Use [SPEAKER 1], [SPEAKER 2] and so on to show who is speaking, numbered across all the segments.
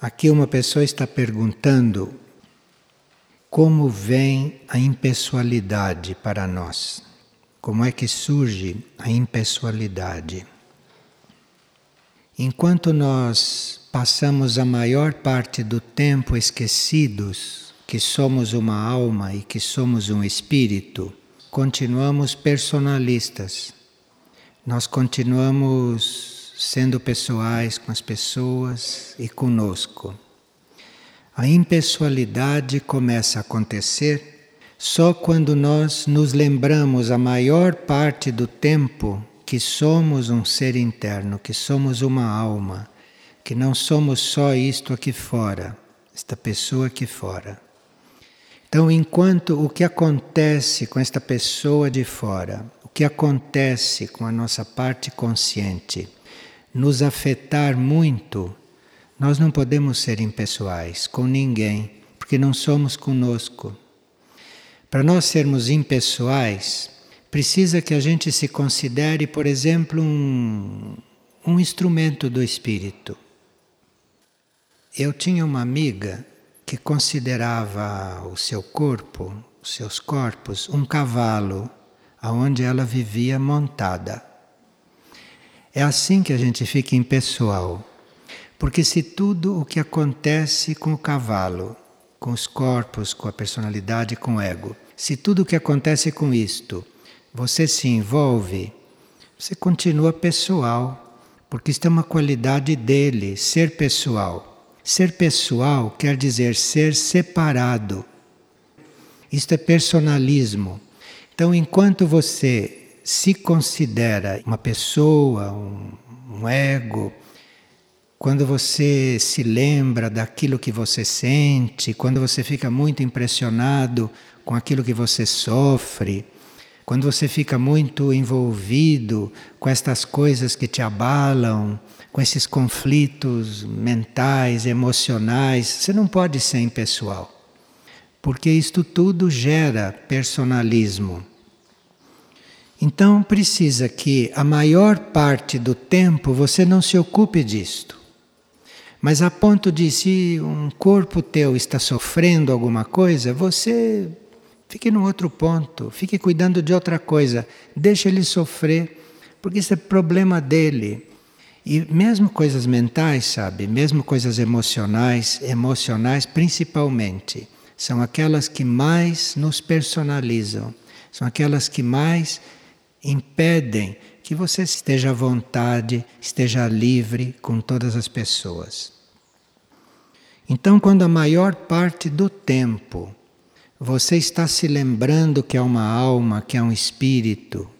[SPEAKER 1] Aqui uma pessoa está perguntando como vem a impessoalidade para nós. Como é que surge a impessoalidade? Enquanto nós passamos a maior parte do tempo esquecidos que somos uma alma e que somos um espírito, continuamos personalistas. Nós continuamos sendo pessoais com as pessoas e conosco. A impessoalidade começa a acontecer só quando nós nos lembramos a maior parte do tempo que somos um ser interno, que somos uma alma, que não somos só isto aqui fora, esta pessoa aqui fora. Então, enquanto o que acontece com esta pessoa de fora, o que acontece com a nossa parte consciente, nos afetar muito, nós não podemos ser impessoais com ninguém, porque não somos conosco. Para nós sermos impessoais, precisa que a gente se considere, por exemplo, um, um instrumento do espírito. Eu tinha uma amiga que considerava o seu corpo, os seus corpos, um cavalo aonde ela vivia montada. É assim que a gente fica impessoal. Porque se tudo o que acontece com o cavalo, com os corpos, com a personalidade, com o ego, se tudo o que acontece com isto, você se envolve, você continua pessoal, porque isto é uma qualidade dele, ser pessoal. Ser pessoal quer dizer ser separado. Isto é personalismo. Então, enquanto você se considera uma pessoa, um, um ego, quando você se lembra daquilo que você sente, quando você fica muito impressionado com aquilo que você sofre, quando você fica muito envolvido com estas coisas que te abalam, com esses conflitos mentais, emocionais, você não pode ser impessoal. Porque isto tudo gera personalismo. Então precisa que a maior parte do tempo você não se ocupe disto. Mas a ponto de se um corpo teu está sofrendo alguma coisa, você fique num outro ponto, fique cuidando de outra coisa, deixe ele sofrer, porque isso é problema dele. E mesmo coisas mentais, sabe? Mesmo coisas emocionais, emocionais principalmente, são aquelas que mais nos personalizam, são aquelas que mais impedem que você esteja à vontade, esteja livre com todas as pessoas. Então, quando a maior parte do tempo você está se lembrando que é uma alma, que é um espírito,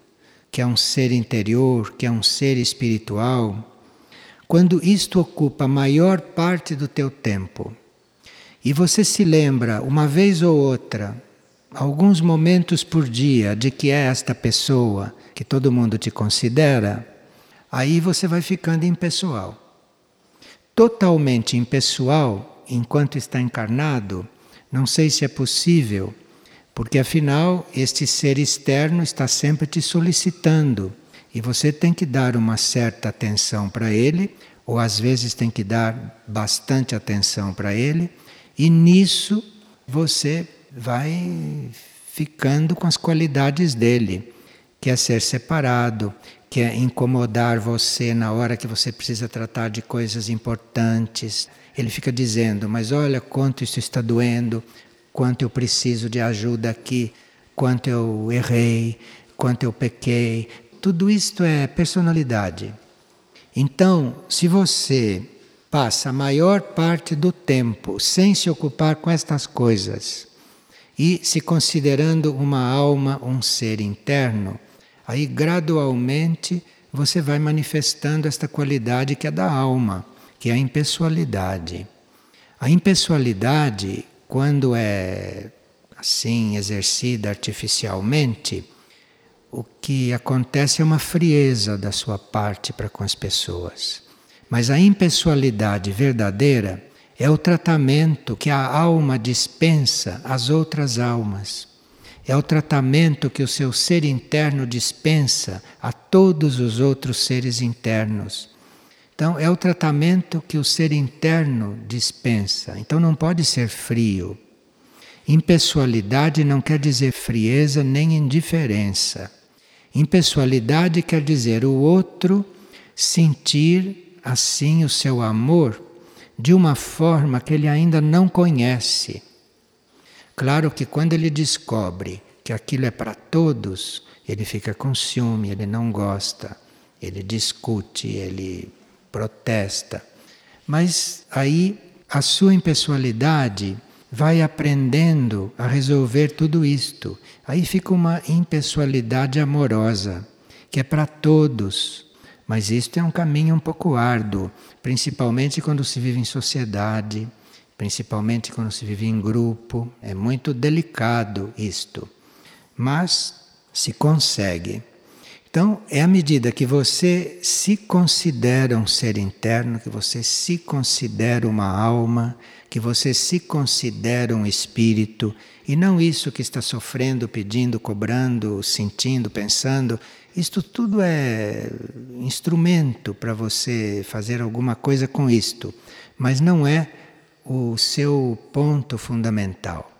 [SPEAKER 1] que é um ser interior, que é um ser espiritual, quando isto ocupa a maior parte do teu tempo, e você se lembra uma vez ou outra, alguns momentos por dia, de que é esta pessoa que todo mundo te considera, aí você vai ficando impessoal. Totalmente impessoal, enquanto está encarnado, não sei se é possível, porque afinal este ser externo está sempre te solicitando e você tem que dar uma certa atenção para ele, ou às vezes tem que dar bastante atenção para ele, e nisso você vai ficando com as qualidades dele, que é ser separado, que é incomodar você na hora que você precisa tratar de coisas importantes. Ele fica dizendo: Mas olha quanto isso está doendo, quanto eu preciso de ajuda aqui, quanto eu errei, quanto eu pequei, tudo isto é personalidade. Então, se você passa a maior parte do tempo sem se ocupar com estas coisas e se considerando uma alma, um ser interno, aí gradualmente você vai manifestando esta qualidade que é da alma, que é a impessoalidade. A impessoalidade, quando é assim exercida artificialmente, o que acontece é uma frieza da sua parte para com as pessoas. Mas a impessoalidade verdadeira é o tratamento que a alma dispensa às outras almas. É o tratamento que o seu ser interno dispensa a todos os outros seres internos. Então, é o tratamento que o ser interno dispensa. Então, não pode ser frio. Impessoalidade não quer dizer frieza nem indiferença. Impessoalidade quer dizer o outro sentir assim o seu amor de uma forma que ele ainda não conhece. Claro que quando ele descobre que aquilo é para todos, ele fica com ciúme, ele não gosta, ele discute, ele protesta. Mas aí a sua impessoalidade vai aprendendo a resolver tudo isto. Aí fica uma impessoalidade amorosa, que é para todos. Mas isto é um caminho um pouco árduo, principalmente quando se vive em sociedade, principalmente quando se vive em grupo. É muito delicado isto. Mas se consegue. Então, é à medida que você se considera um ser interno, que você se considera uma alma, que você se considera um espírito, e não isso que está sofrendo, pedindo, cobrando, sentindo, pensando, isto tudo é instrumento para você fazer alguma coisa com isto, mas não é o seu ponto fundamental.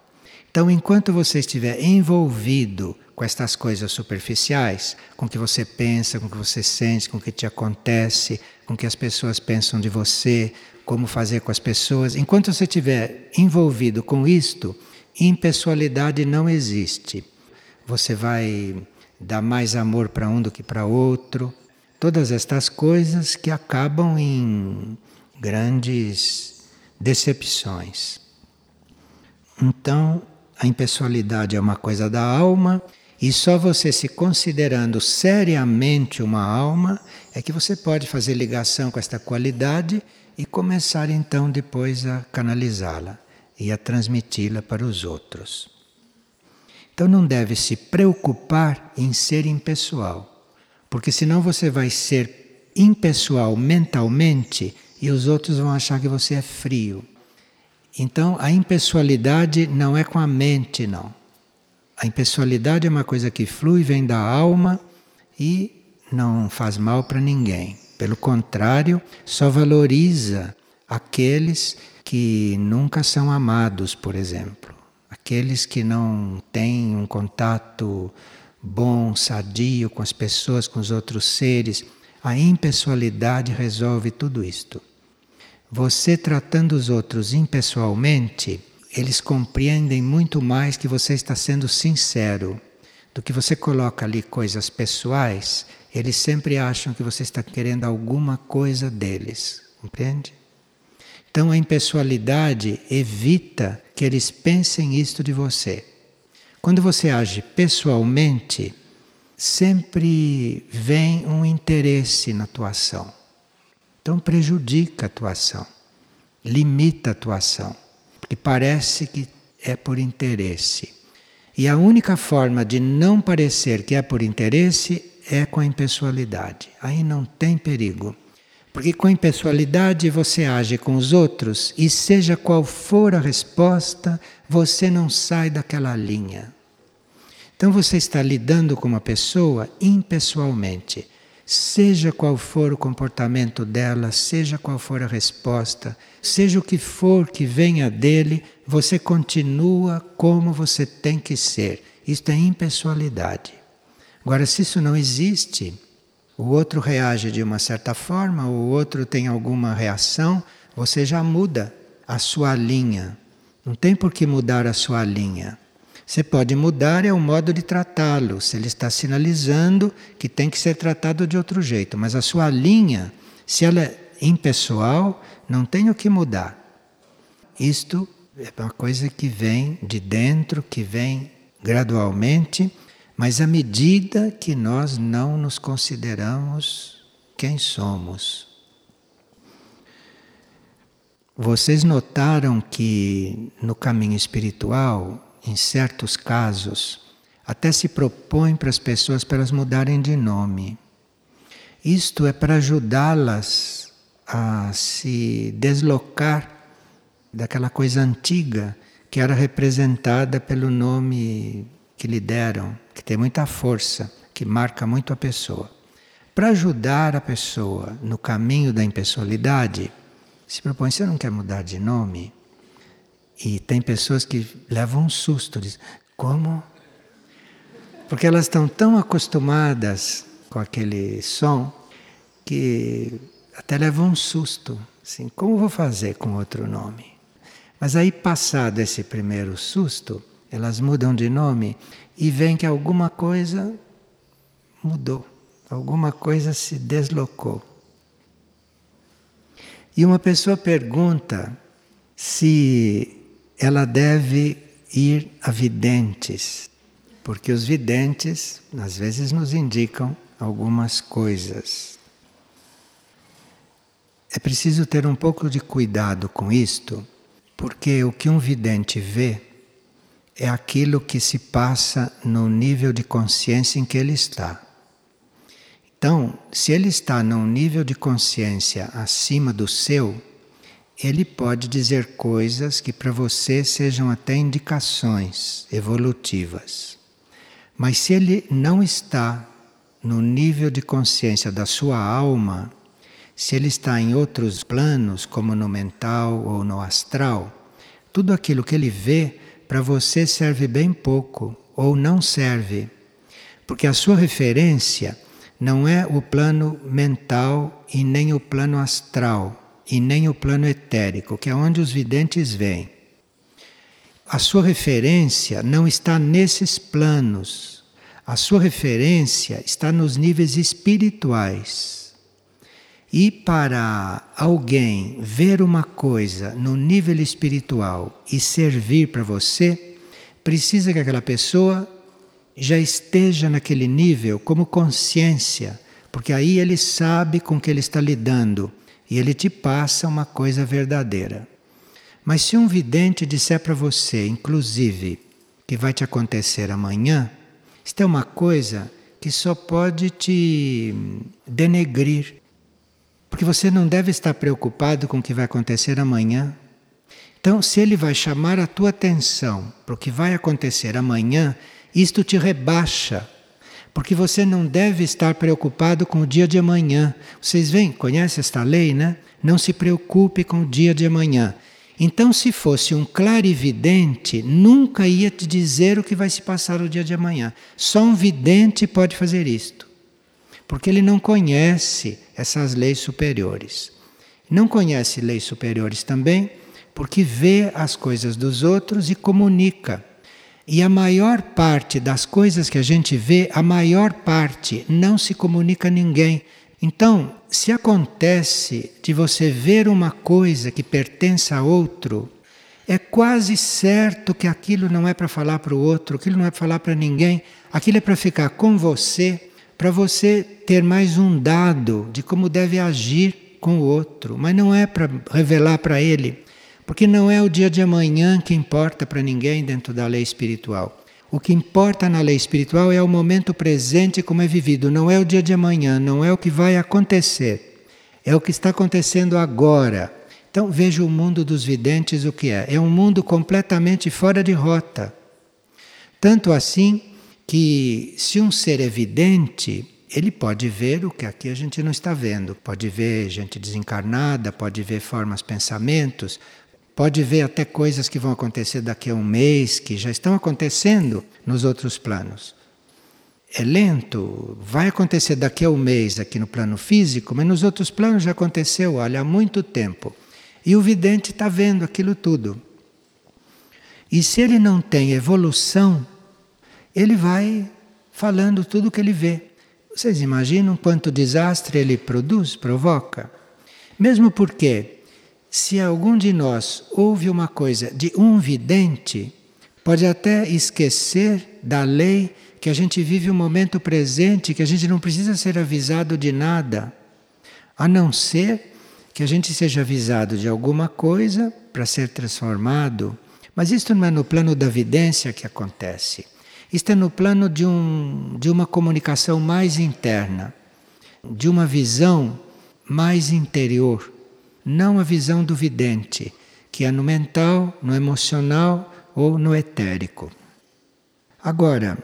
[SPEAKER 1] Então, enquanto você estiver envolvido com estas coisas superficiais, com o que você pensa, com o que você sente, com o que te acontece, com o que as pessoas pensam de você, como fazer com as pessoas, enquanto você estiver envolvido com isto, impessoalidade não existe. Você vai dá mais amor para um do que para outro. Todas estas coisas que acabam em grandes decepções. Então, a impessoalidade é uma coisa da alma e só você se considerando seriamente uma alma é que você pode fazer ligação com esta qualidade e começar então depois a canalizá-la e a transmiti-la para os outros. Então não deve se preocupar em ser impessoal, porque senão você vai ser impessoal mentalmente e os outros vão achar que você é frio. Então a impessoalidade não é com a mente, não. A impessoalidade é uma coisa que flui, vem da alma e não faz mal para ninguém. Pelo contrário, só valoriza aqueles que nunca são amados, por exemplo aqueles que não têm um contato bom, sadio com as pessoas, com os outros seres, a impessoalidade resolve tudo isto. Você tratando os outros impessoalmente, eles compreendem muito mais que você está sendo sincero. Do que você coloca ali coisas pessoais, eles sempre acham que você está querendo alguma coisa deles. Compreende? Então a impessoalidade evita que eles pensem isto de você. Quando você age pessoalmente, sempre vem um interesse na tua ação. Então prejudica a tua ação, limita a tua ação, porque parece que é por interesse. E a única forma de não parecer que é por interesse é com a impessoalidade. Aí não tem perigo. Porque com impessoalidade você age com os outros e, seja qual for a resposta, você não sai daquela linha. Então você está lidando com uma pessoa impessoalmente. Seja qual for o comportamento dela, seja qual for a resposta, seja o que for que venha dele, você continua como você tem que ser. Isto é impessoalidade. Agora, se isso não existe, o outro reage de uma certa forma, o outro tem alguma reação, você já muda a sua linha. Não tem por que mudar a sua linha. Você pode mudar é o modo de tratá-lo, se ele está sinalizando que tem que ser tratado de outro jeito, mas a sua linha, se ela é impessoal, não tem o que mudar. Isto é uma coisa que vem de dentro, que vem gradualmente mas à medida que nós não nos consideramos quem somos. Vocês notaram que no caminho espiritual, em certos casos, até se propõe para as pessoas para elas mudarem de nome. Isto é para ajudá-las a se deslocar daquela coisa antiga que era representada pelo nome que lhe deram, que tem muita força, que marca muito a pessoa, para ajudar a pessoa no caminho da impessoalidade, se propõe, você não quer mudar de nome? E tem pessoas que levam um susto, dizem, como? Porque elas estão tão acostumadas com aquele som que até levam um susto. Assim, como vou fazer com outro nome? Mas aí, passado esse primeiro susto, elas mudam de nome e veem que alguma coisa mudou, alguma coisa se deslocou. E uma pessoa pergunta se ela deve ir a videntes, porque os videntes às vezes nos indicam algumas coisas. É preciso ter um pouco de cuidado com isto, porque o que um vidente vê é aquilo que se passa no nível de consciência em que ele está. Então, se ele está num nível de consciência acima do seu, ele pode dizer coisas que para você sejam até indicações evolutivas. Mas se ele não está no nível de consciência da sua alma, se ele está em outros planos, como no mental ou no astral, tudo aquilo que ele vê para você serve bem pouco ou não serve. Porque a sua referência não é o plano mental e nem o plano astral e nem o plano etérico, que é onde os videntes vêm. A sua referência não está nesses planos. A sua referência está nos níveis espirituais. E para alguém ver uma coisa no nível espiritual e servir para você, precisa que aquela pessoa já esteja naquele nível como consciência, porque aí ele sabe com que ele está lidando e ele te passa uma coisa verdadeira. Mas se um vidente disser para você, inclusive, que vai te acontecer amanhã, isto é uma coisa que só pode te denegrir porque você não deve estar preocupado com o que vai acontecer amanhã. Então, se ele vai chamar a tua atenção para o que vai acontecer amanhã, isto te rebaixa. Porque você não deve estar preocupado com o dia de amanhã. Vocês veem, conhece esta lei, né? Não se preocupe com o dia de amanhã. Então, se fosse um clarividente, nunca ia te dizer o que vai se passar no dia de amanhã. Só um vidente pode fazer isto porque ele não conhece essas leis superiores. Não conhece leis superiores também porque vê as coisas dos outros e comunica. E a maior parte das coisas que a gente vê, a maior parte não se comunica a ninguém. Então, se acontece de você ver uma coisa que pertence a outro, é quase certo que aquilo não é para falar para o outro, aquilo não é para falar para ninguém, aquilo é para ficar com você para você ter mais um dado de como deve agir com o outro, mas não é para revelar para ele, porque não é o dia de amanhã que importa para ninguém dentro da lei espiritual. O que importa na lei espiritual é o momento presente como é vivido, não é o dia de amanhã, não é o que vai acontecer, é o que está acontecendo agora. Então veja o mundo dos videntes o que é. É um mundo completamente fora de rota. Tanto assim que se um ser evidente, ele pode ver o que aqui a gente não está vendo. Pode ver gente desencarnada, pode ver formas, pensamentos, pode ver até coisas que vão acontecer daqui a um mês, que já estão acontecendo nos outros planos. É lento, vai acontecer daqui a um mês aqui no plano físico, mas nos outros planos já aconteceu, olha, há muito tempo. E o vidente está vendo aquilo tudo. E se ele não tem evolução, ele vai falando tudo o que ele vê. Vocês imaginam quanto desastre ele produz, provoca? Mesmo porque, se algum de nós ouve uma coisa de um vidente, pode até esquecer da lei que a gente vive o momento presente, que a gente não precisa ser avisado de nada, a não ser que a gente seja avisado de alguma coisa para ser transformado. Mas isto não é no plano da vidência que acontece. Isto é no plano de, um, de uma comunicação mais interna, de uma visão mais interior, não a visão do vidente, que é no mental, no emocional ou no etérico. Agora,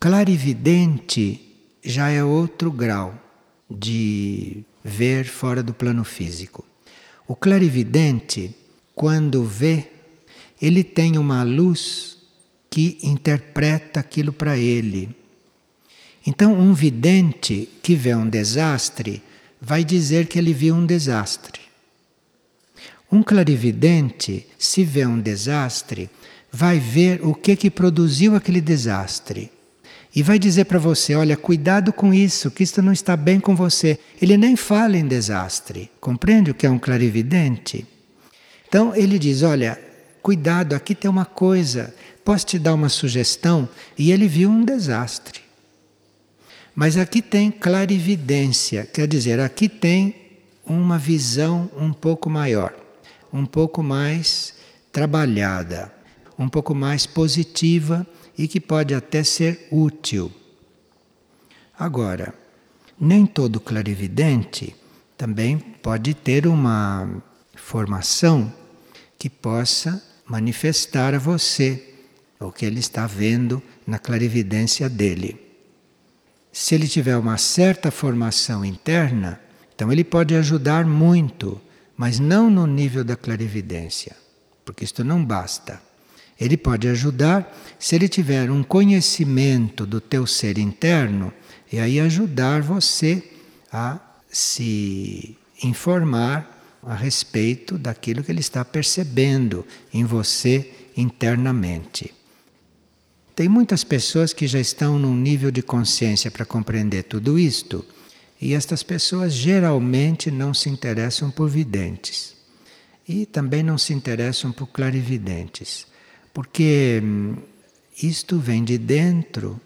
[SPEAKER 1] clarividente já é outro grau. de ver fora do plano físico. O clarividente, quando vê, ele tem uma luz que interpreta aquilo para ele. Então, um vidente que vê um desastre vai dizer que ele viu um desastre. Um clarividente, se vê um desastre, vai ver o que que produziu aquele desastre. E vai dizer para você: olha, cuidado com isso, que isto não está bem com você. Ele nem fala em desastre. Compreende o que é um clarividente? Então ele diz: olha, cuidado, aqui tem uma coisa, posso te dar uma sugestão? E ele viu um desastre. Mas aqui tem clarividência, quer dizer, aqui tem uma visão um pouco maior, um pouco mais trabalhada, um pouco mais positiva e que pode até ser útil. Agora, nem todo clarividente também pode ter uma formação que possa manifestar a você o que ele está vendo na clarividência dele. Se ele tiver uma certa formação interna, então ele pode ajudar muito, mas não no nível da clarividência, porque isto não basta. Ele pode ajudar se ele tiver um conhecimento do teu ser interno e aí ajudar você a se informar a respeito daquilo que ele está percebendo em você internamente. Tem muitas pessoas que já estão num nível de consciência para compreender tudo isto, e estas pessoas geralmente não se interessam por videntes e também não se interessam por clarividentes. Porque hum, isto vem de dentro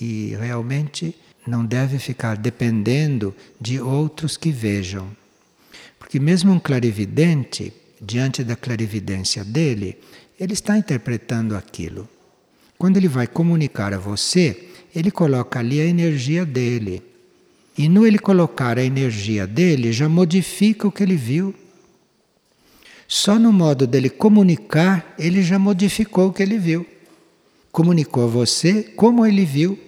[SPEAKER 1] e realmente não deve ficar dependendo de outros que vejam. Porque mesmo um clarividente, diante da clarividência dele, ele está interpretando aquilo. Quando ele vai comunicar a você, ele coloca ali a energia dele. E no ele colocar a energia dele, já modifica o que ele viu. Só no modo dele comunicar, ele já modificou o que ele viu. Comunicou a você como ele viu.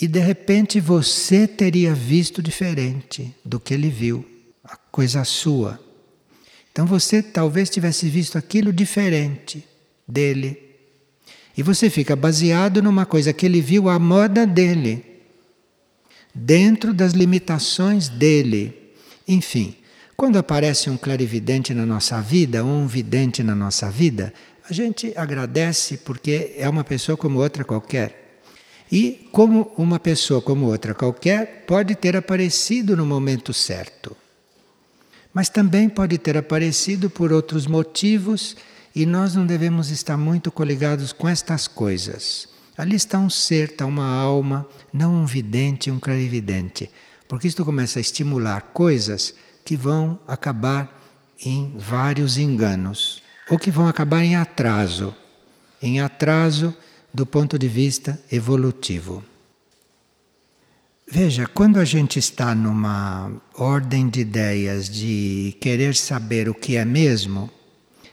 [SPEAKER 1] E de repente você teria visto diferente do que ele viu, a coisa sua. Então você talvez tivesse visto aquilo diferente dele. E você fica baseado numa coisa que ele viu à moda dele, dentro das limitações dele. Enfim, quando aparece um clarividente na nossa vida, ou um vidente na nossa vida, a gente agradece porque é uma pessoa como outra qualquer. E como uma pessoa como outra qualquer, pode ter aparecido no momento certo. Mas também pode ter aparecido por outros motivos e nós não devemos estar muito coligados com estas coisas. Ali está um ser, está uma alma, não um vidente, um clarividente. Porque isto começa a estimular coisas que vão acabar em vários enganos, ou que vão acabar em atraso em atraso do ponto de vista evolutivo. Veja, quando a gente está numa ordem de ideias de querer saber o que é mesmo,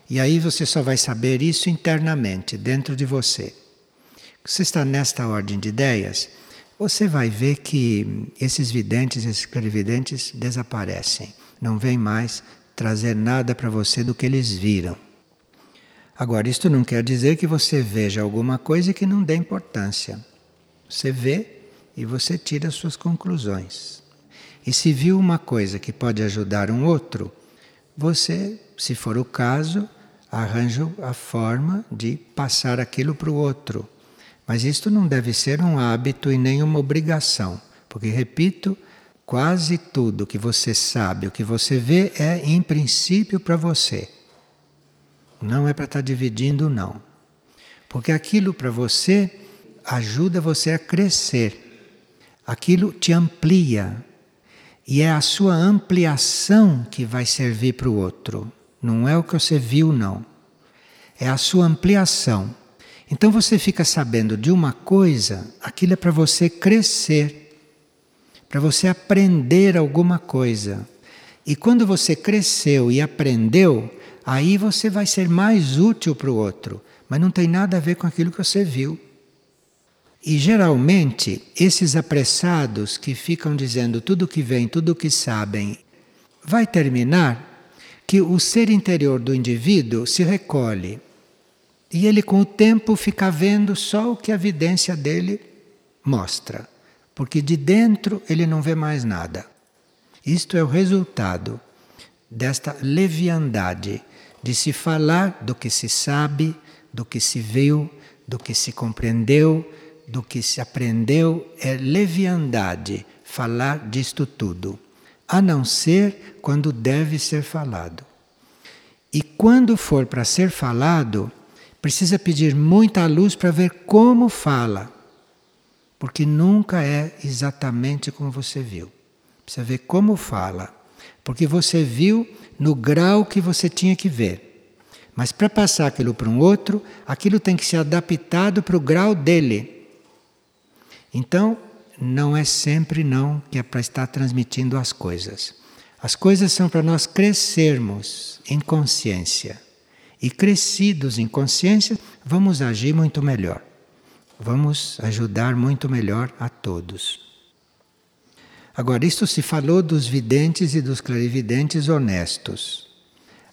[SPEAKER 1] e aí você só vai saber isso internamente, dentro de você. Você está nesta ordem de ideias, você vai ver que esses videntes, esses clarividentes desaparecem não vem mais trazer nada para você do que eles viram. Agora, isto não quer dizer que você veja alguma coisa que não dê importância. Você vê e você tira suas conclusões. E se viu uma coisa que pode ajudar um outro, você, se for o caso, arranja a forma de passar aquilo para o outro. Mas isto não deve ser um hábito e nem uma obrigação, porque, repito, Quase tudo que você sabe, o que você vê, é em princípio para você. Não é para estar tá dividindo, não. Porque aquilo para você ajuda você a crescer. Aquilo te amplia. E é a sua ampliação que vai servir para o outro. Não é o que você viu, não. É a sua ampliação. Então você fica sabendo de uma coisa, aquilo é para você crescer para você aprender alguma coisa. E quando você cresceu e aprendeu, aí você vai ser mais útil para o outro, mas não tem nada a ver com aquilo que você viu. E geralmente, esses apressados que ficam dizendo tudo que vem, tudo que sabem, vai terminar que o ser interior do indivíduo se recolhe. E ele, com o tempo, fica vendo só o que a vidência dele mostra. Porque de dentro ele não vê mais nada. Isto é o resultado desta leviandade de se falar do que se sabe, do que se viu, do que se compreendeu, do que se aprendeu. É leviandade falar disto tudo, a não ser quando deve ser falado. E quando for para ser falado, precisa pedir muita luz para ver como fala, porque nunca é exatamente como você viu. Precisa ver como fala, porque você viu no grau que você tinha que ver. Mas para passar aquilo para um outro, aquilo tem que ser adaptado para o grau dele. Então, não é sempre não que é para estar transmitindo as coisas. As coisas são para nós crescermos em consciência. E crescidos em consciência, vamos agir muito melhor. Vamos ajudar muito melhor a todos. Agora, isto se falou dos videntes e dos clarividentes honestos.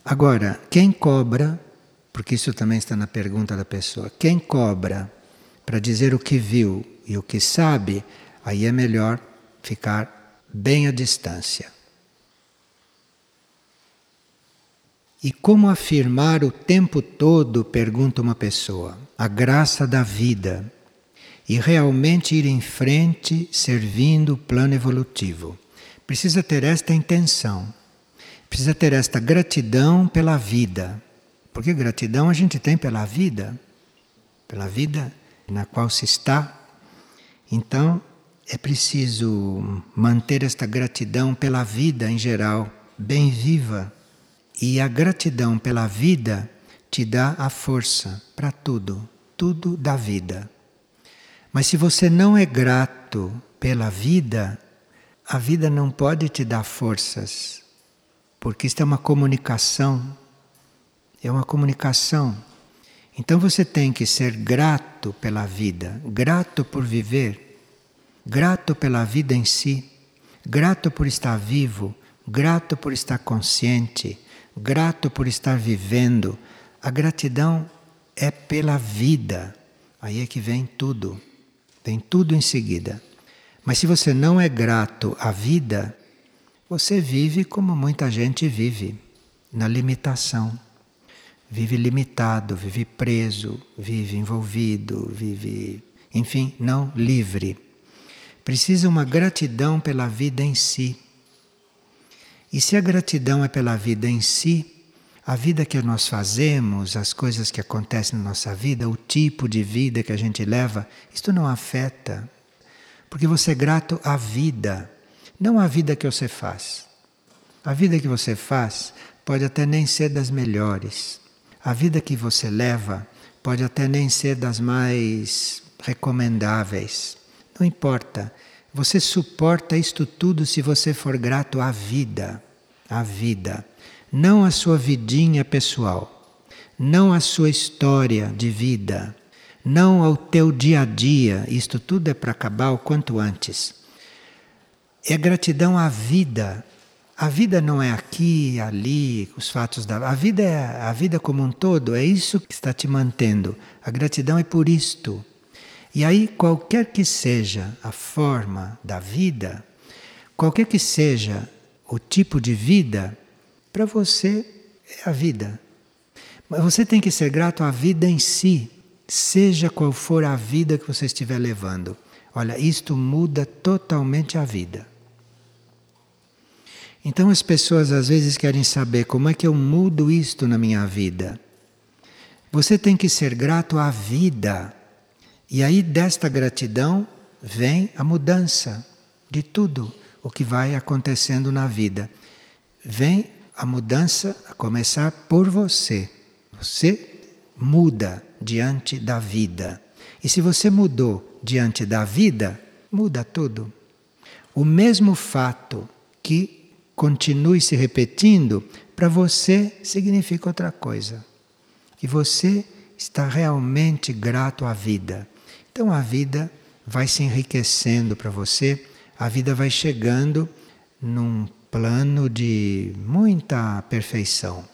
[SPEAKER 1] Agora, quem cobra, porque isso também está na pergunta da pessoa, quem cobra para dizer o que viu e o que sabe, aí é melhor ficar bem à distância. E como afirmar o tempo todo, pergunta uma pessoa, a graça da vida e realmente ir em frente servindo o plano evolutivo? Precisa ter esta intenção, precisa ter esta gratidão pela vida. Porque gratidão a gente tem pela vida, pela vida na qual se está. Então, é preciso manter esta gratidão pela vida em geral, bem viva e a gratidão pela vida te dá a força para tudo, tudo da vida. Mas se você não é grato pela vida, a vida não pode te dar forças, porque isto é uma comunicação. É uma comunicação. Então você tem que ser grato pela vida, grato por viver, grato pela vida em si, grato por estar vivo, grato por estar consciente grato por estar vivendo. A gratidão é pela vida. Aí é que vem tudo. Vem tudo em seguida. Mas se você não é grato à vida, você vive como muita gente vive, na limitação. Vive limitado, vive preso, vive envolvido, vive, enfim, não livre. Precisa uma gratidão pela vida em si. E se a gratidão é pela vida em si, a vida que nós fazemos, as coisas que acontecem na nossa vida, o tipo de vida que a gente leva, isto não afeta. Porque você é grato à vida, não à vida que você faz. A vida que você faz pode até nem ser das melhores. A vida que você leva pode até nem ser das mais recomendáveis. Não importa. Você suporta isto tudo se você for grato à vida. À vida. Não à sua vidinha pessoal. Não à sua história de vida. Não ao teu dia a dia. Isto tudo é para acabar o quanto antes. É gratidão à vida. A vida não é aqui, ali, os fatos da. A vida é a vida como um todo, é isso que está te mantendo. A gratidão é por isto. E aí, qualquer que seja a forma da vida, qualquer que seja o tipo de vida, para você é a vida. Mas você tem que ser grato à vida em si, seja qual for a vida que você estiver levando. Olha, isto muda totalmente a vida. Então as pessoas às vezes querem saber como é que eu mudo isto na minha vida. Você tem que ser grato à vida e aí desta gratidão vem a mudança de tudo o que vai acontecendo na vida. Vem a mudança a começar por você. Você muda diante da vida. E se você mudou diante da vida, muda tudo. O mesmo fato que continue se repetindo, para você significa outra coisa. Que você está realmente grato à vida. Então a vida vai se enriquecendo para você, a vida vai chegando num plano de muita perfeição.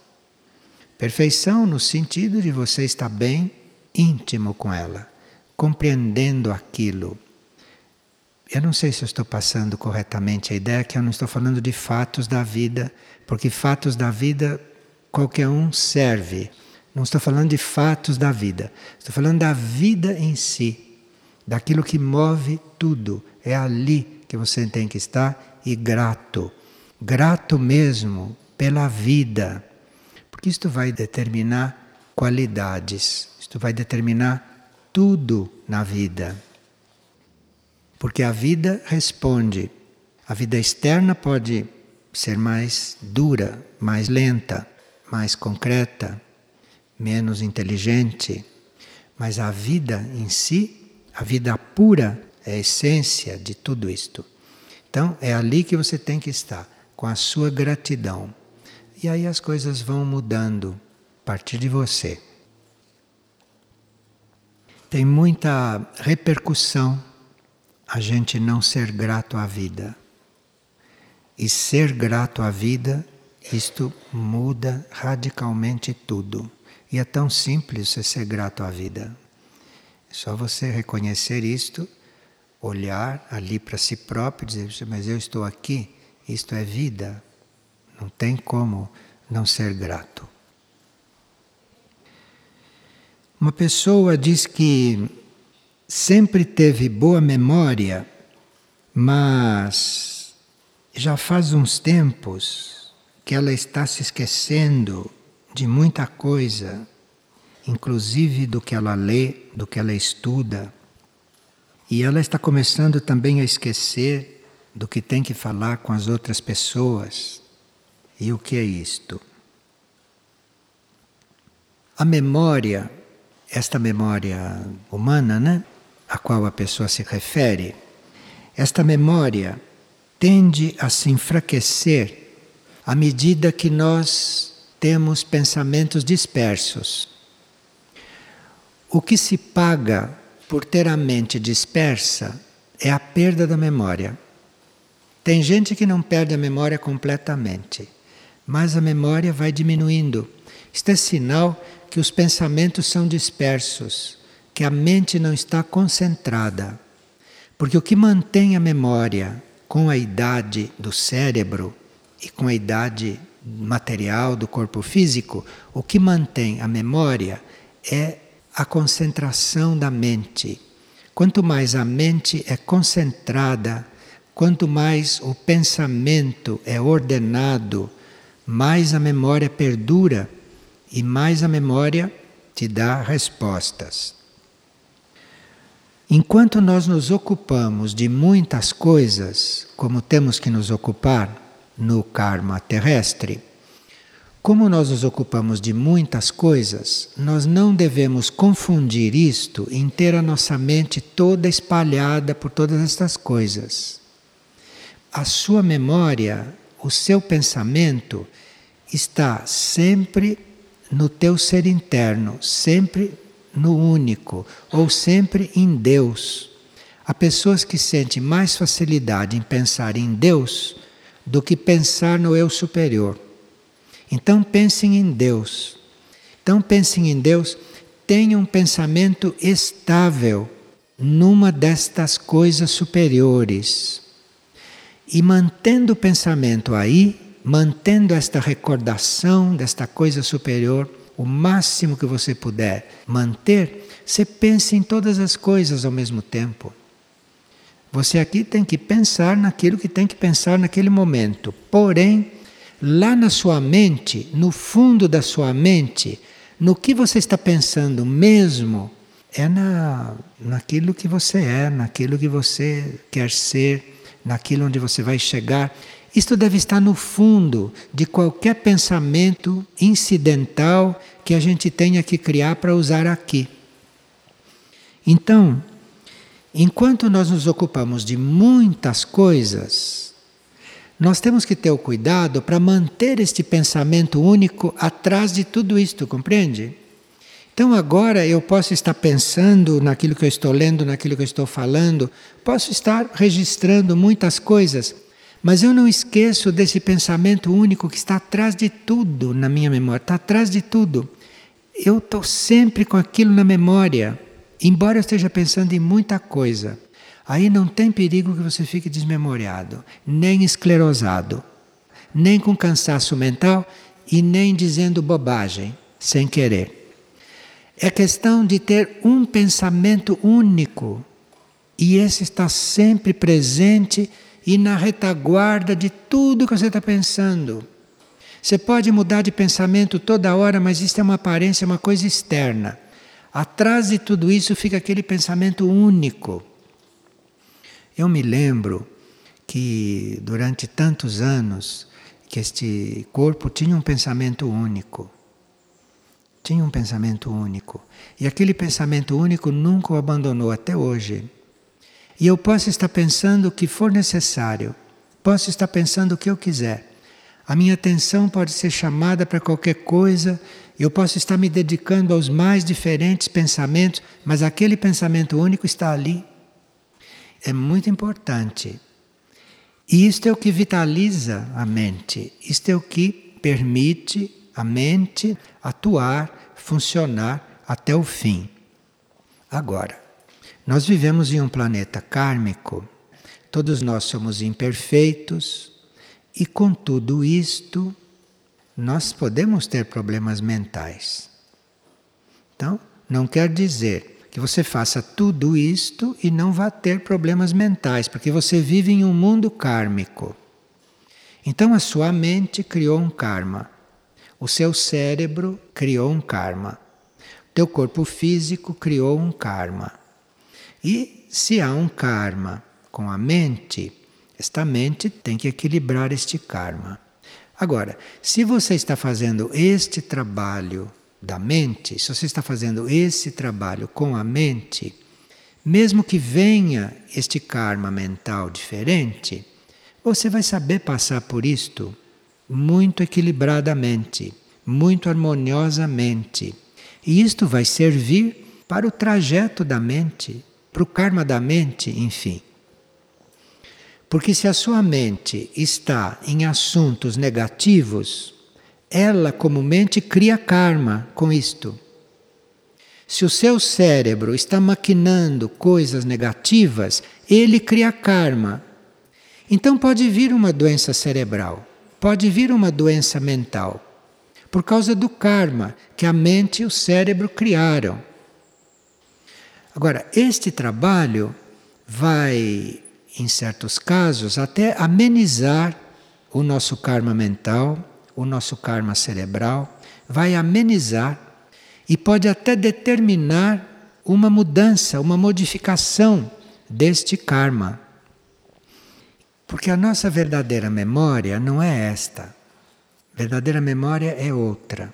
[SPEAKER 1] Perfeição no sentido de você estar bem íntimo com ela, compreendendo aquilo. Eu não sei se eu estou passando corretamente a ideia que eu não estou falando de fatos da vida, porque fatos da vida qualquer um serve. Não estou falando de fatos da vida, estou falando da vida em si, daquilo que move tudo. É ali que você tem que estar e grato. Grato mesmo pela vida, porque isto vai determinar qualidades, isto vai determinar tudo na vida. Porque a vida responde. A vida externa pode ser mais dura, mais lenta, mais concreta, menos inteligente, mas a vida em si, a vida pura, é a essência de tudo isto. Então é ali que você tem que estar, com a sua gratidão. E aí as coisas vão mudando a partir de você. Tem muita repercussão a gente não ser grato à vida. E ser grato à vida, isto muda radicalmente tudo. E é tão simples você ser grato à vida. É só você reconhecer isto, olhar ali para si próprio e dizer: Mas eu estou aqui, isto é vida. Não tem como não ser grato. Uma pessoa diz que sempre teve boa memória, mas já faz uns tempos que ela está se esquecendo de muita coisa, inclusive do que ela lê, do que ela estuda. E ela está começando também a esquecer do que tem que falar com as outras pessoas. E o que é isto? A memória, esta memória humana, né, a qual a pessoa se refere, esta memória tende a se enfraquecer à medida que nós temos pensamentos dispersos. O que se paga por ter a mente dispersa é a perda da memória. Tem gente que não perde a memória completamente, mas a memória vai diminuindo. Isto é sinal que os pensamentos são dispersos, que a mente não está concentrada. Porque o que mantém a memória com a idade do cérebro e com a idade material do corpo físico, o que mantém a memória é a concentração da mente. Quanto mais a mente é concentrada, quanto mais o pensamento é ordenado, mais a memória perdura e mais a memória te dá respostas. Enquanto nós nos ocupamos de muitas coisas, como temos que nos ocupar, no karma terrestre. Como nós nos ocupamos de muitas coisas, nós não devemos confundir isto em ter a nossa mente toda espalhada por todas estas coisas. A sua memória, o seu pensamento está sempre no teu ser interno, sempre no único, ou sempre em Deus. Há pessoas que sentem mais facilidade em pensar em Deus do que pensar no eu superior. Então pensem em Deus. Então pensem em Deus, tenham um pensamento estável numa destas coisas superiores. E mantendo o pensamento aí, mantendo esta recordação desta coisa superior, o máximo que você puder manter, você pense em todas as coisas ao mesmo tempo. Você aqui tem que pensar naquilo que tem que pensar naquele momento. Porém, lá na sua mente, no fundo da sua mente, no que você está pensando mesmo, é na, naquilo que você é, naquilo que você quer ser, naquilo onde você vai chegar. Isto deve estar no fundo de qualquer pensamento incidental que a gente tenha que criar para usar aqui. Então, Enquanto nós nos ocupamos de muitas coisas, nós temos que ter o cuidado para manter este pensamento único atrás de tudo isto, compreende? Então agora eu posso estar pensando naquilo que eu estou lendo, naquilo que eu estou falando, posso estar registrando muitas coisas, mas eu não esqueço desse pensamento único que está atrás de tudo na minha memória, está atrás de tudo. Eu estou sempre com aquilo na memória, embora eu esteja pensando em muita coisa. Aí não tem perigo que você fique desmemoriado, nem esclerosado, nem com cansaço mental e nem dizendo bobagem, sem querer. É questão de ter um pensamento único e esse está sempre presente e na retaguarda de tudo que você está pensando. Você pode mudar de pensamento toda hora, mas isso é uma aparência, uma coisa externa. Atrás de tudo isso fica aquele pensamento único. Eu me lembro que durante tantos anos que este corpo tinha um pensamento único. Tinha um pensamento único. E aquele pensamento único nunca o abandonou até hoje. E eu posso estar pensando o que for necessário, posso estar pensando o que eu quiser. A minha atenção pode ser chamada para qualquer coisa, eu posso estar me dedicando aos mais diferentes pensamentos, mas aquele pensamento único está ali. É muito importante. E isto é o que vitaliza a mente, isto é o que permite a mente atuar, funcionar até o fim. Agora, nós vivemos em um planeta kármico, todos nós somos imperfeitos e com tudo isto nós podemos ter problemas mentais. Então, não quer dizer que você faça tudo isto e não vá ter problemas mentais, porque você vive em um mundo kármico. Então a sua mente criou um karma. O seu cérebro criou um karma. O teu corpo físico criou um karma. E se há um karma com a mente, esta mente tem que equilibrar este karma. Agora, se você está fazendo este trabalho da mente, se você está fazendo esse trabalho com a mente, mesmo que venha este karma mental diferente, você vai saber passar por isto muito equilibradamente, muito harmoniosamente. E isto vai servir para o trajeto da mente, para o karma da mente, enfim. Porque se a sua mente está em assuntos negativos, ela comumente cria karma com isto. Se o seu cérebro está maquinando coisas negativas, ele cria karma. Então pode vir uma doença cerebral, pode vir uma doença mental, por causa do karma que a mente e o cérebro criaram. Agora, este trabalho vai, em certos casos, até amenizar o nosso karma mental, o nosso karma cerebral, vai amenizar e pode até determinar uma mudança, uma modificação deste karma. Porque a nossa verdadeira memória não é esta. Verdadeira memória é outra.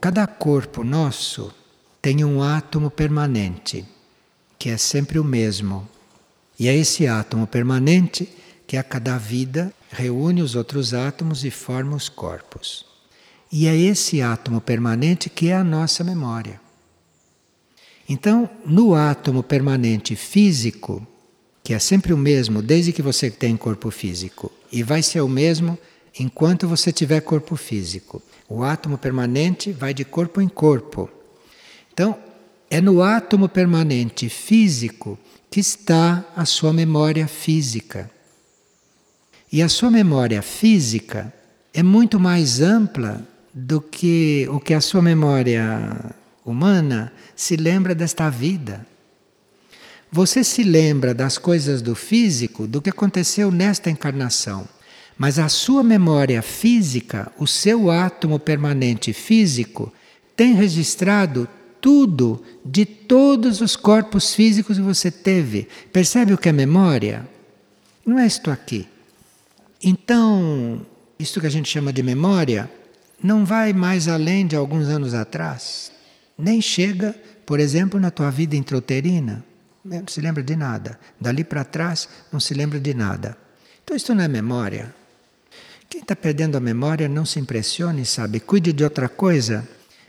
[SPEAKER 1] Cada corpo nosso tem um átomo permanente que é sempre o mesmo. E é esse átomo permanente que a cada vida reúne os outros átomos e forma os corpos. E é esse átomo permanente que é a nossa memória. Então, no átomo permanente físico, que é sempre o mesmo desde que você tem corpo físico, e vai ser o mesmo enquanto você tiver corpo físico. O átomo permanente vai de corpo em corpo. Então, é no átomo permanente físico que está a sua memória física. E a sua memória física é muito mais ampla do que o que a sua memória humana se lembra desta vida. Você se lembra das coisas do físico, do que aconteceu nesta encarnação. Mas a sua memória física, o seu átomo permanente físico, tem registrado tudo de todos os corpos físicos que você teve. Percebe o que é memória? Não é isto aqui. Então, isto que a gente chama de memória não vai mais além de alguns anos atrás. Nem chega, por exemplo, na tua vida intrauterina. Não se lembra de nada. Dali para trás, não se lembra de nada. Então, isto não é memória. Quem está perdendo a memória, não se impressione, sabe? Cuide de outra coisa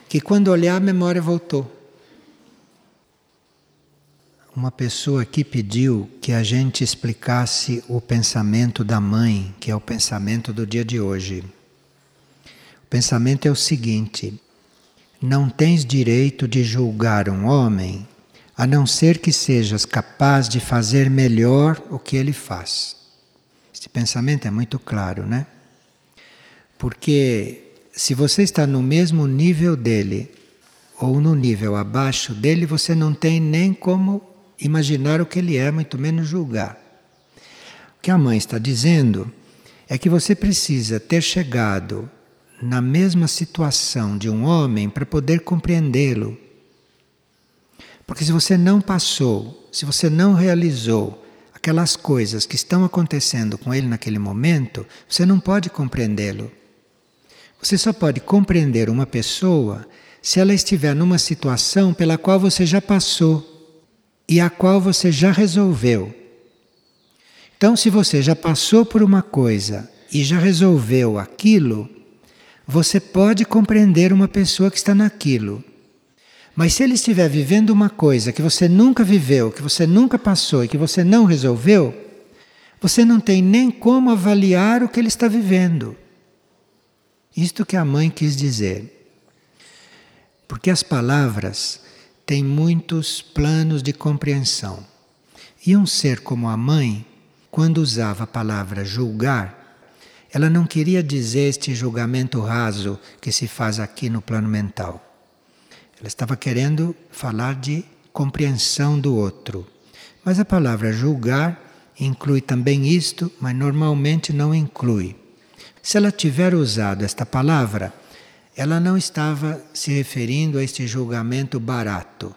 [SPEAKER 1] que quando olhar a memória voltou. Uma pessoa aqui pediu que a gente explicasse o pensamento da mãe, que é o pensamento do dia de hoje. O pensamento é o seguinte: não tens direito de julgar um homem a não ser que sejas capaz de fazer melhor o que ele faz. Este pensamento é muito claro, né? Porque se você está no mesmo nível dele ou no nível abaixo dele, você não tem nem como imaginar o que ele é, muito menos julgar. O que a mãe está dizendo é que você precisa ter chegado na mesma situação de um homem para poder compreendê-lo. Porque se você não passou, se você não realizou aquelas coisas que estão acontecendo com ele naquele momento, você não pode compreendê-lo. Você só pode compreender uma pessoa se ela estiver numa situação pela qual você já passou e a qual você já resolveu. Então, se você já passou por uma coisa e já resolveu aquilo, você pode compreender uma pessoa que está naquilo. Mas se ele estiver vivendo uma coisa que você nunca viveu, que você nunca passou e que você não resolveu, você não tem nem como avaliar o que ele está vivendo. Isto que a mãe quis dizer. Porque as palavras tem muitos planos de compreensão. E um ser como a mãe, quando usava a palavra julgar, ela não queria dizer este julgamento raso que se faz aqui no plano mental. Ela estava querendo falar de compreensão do outro. Mas a palavra julgar inclui também isto, mas normalmente não inclui. Se ela tiver usado esta palavra, ela não estava se referindo a este julgamento barato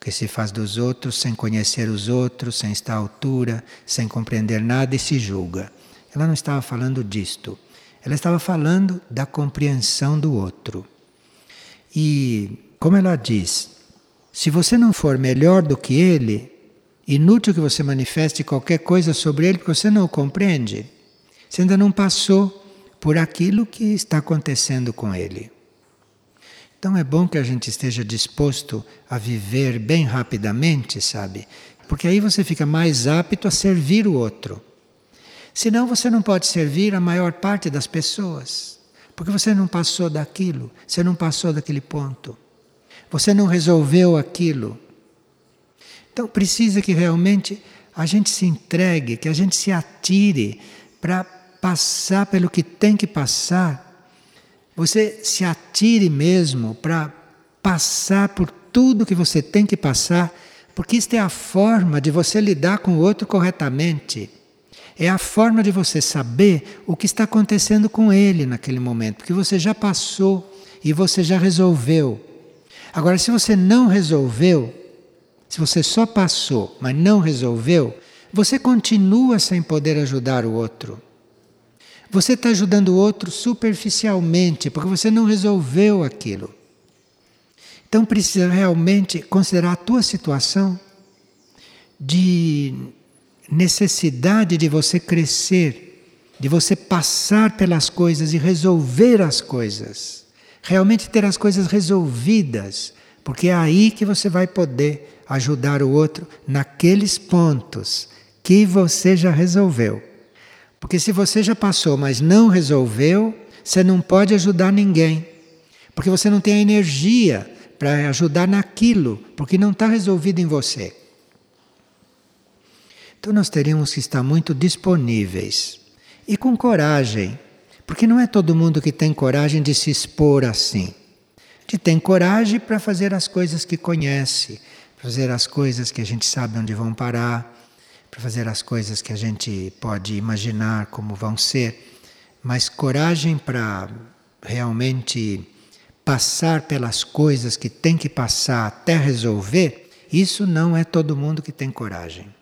[SPEAKER 1] que se faz dos outros sem conhecer os outros, sem estar à altura, sem compreender nada e se julga. Ela não estava falando disto. Ela estava falando da compreensão do outro. E, como ela diz, se você não for melhor do que ele, inútil que você manifeste qualquer coisa sobre ele, porque você não o compreende. Você ainda não passou por aquilo que está acontecendo com ele. Então é bom que a gente esteja disposto a viver bem rapidamente, sabe? Porque aí você fica mais apto a servir o outro. Senão você não pode servir a maior parte das pessoas. Porque você não passou daquilo, você não passou daquele ponto. Você não resolveu aquilo. Então precisa que realmente a gente se entregue, que a gente se atire para passar pelo que tem que passar você se atire mesmo para passar por tudo que você tem que passar, porque isto é a forma de você lidar com o outro corretamente. É a forma de você saber o que está acontecendo com ele naquele momento, porque você já passou e você já resolveu. Agora, se você não resolveu, se você só passou, mas não resolveu, você continua sem poder ajudar o outro. Você está ajudando o outro superficialmente, porque você não resolveu aquilo. Então precisa realmente considerar a tua situação de necessidade de você crescer, de você passar pelas coisas e resolver as coisas. Realmente ter as coisas resolvidas, porque é aí que você vai poder ajudar o outro naqueles pontos que você já resolveu. Porque se você já passou, mas não resolveu, você não pode ajudar ninguém. Porque você não tem a energia para ajudar naquilo, porque não está resolvido em você. Então nós teríamos que estar muito disponíveis e com coragem, porque não é todo mundo que tem coragem de se expor assim. Que tem coragem para fazer as coisas que conhece, fazer as coisas que a gente sabe onde vão parar para fazer as coisas que a gente pode imaginar como vão ser, mas coragem para realmente passar pelas coisas que tem que passar até resolver, isso não é todo mundo que tem coragem.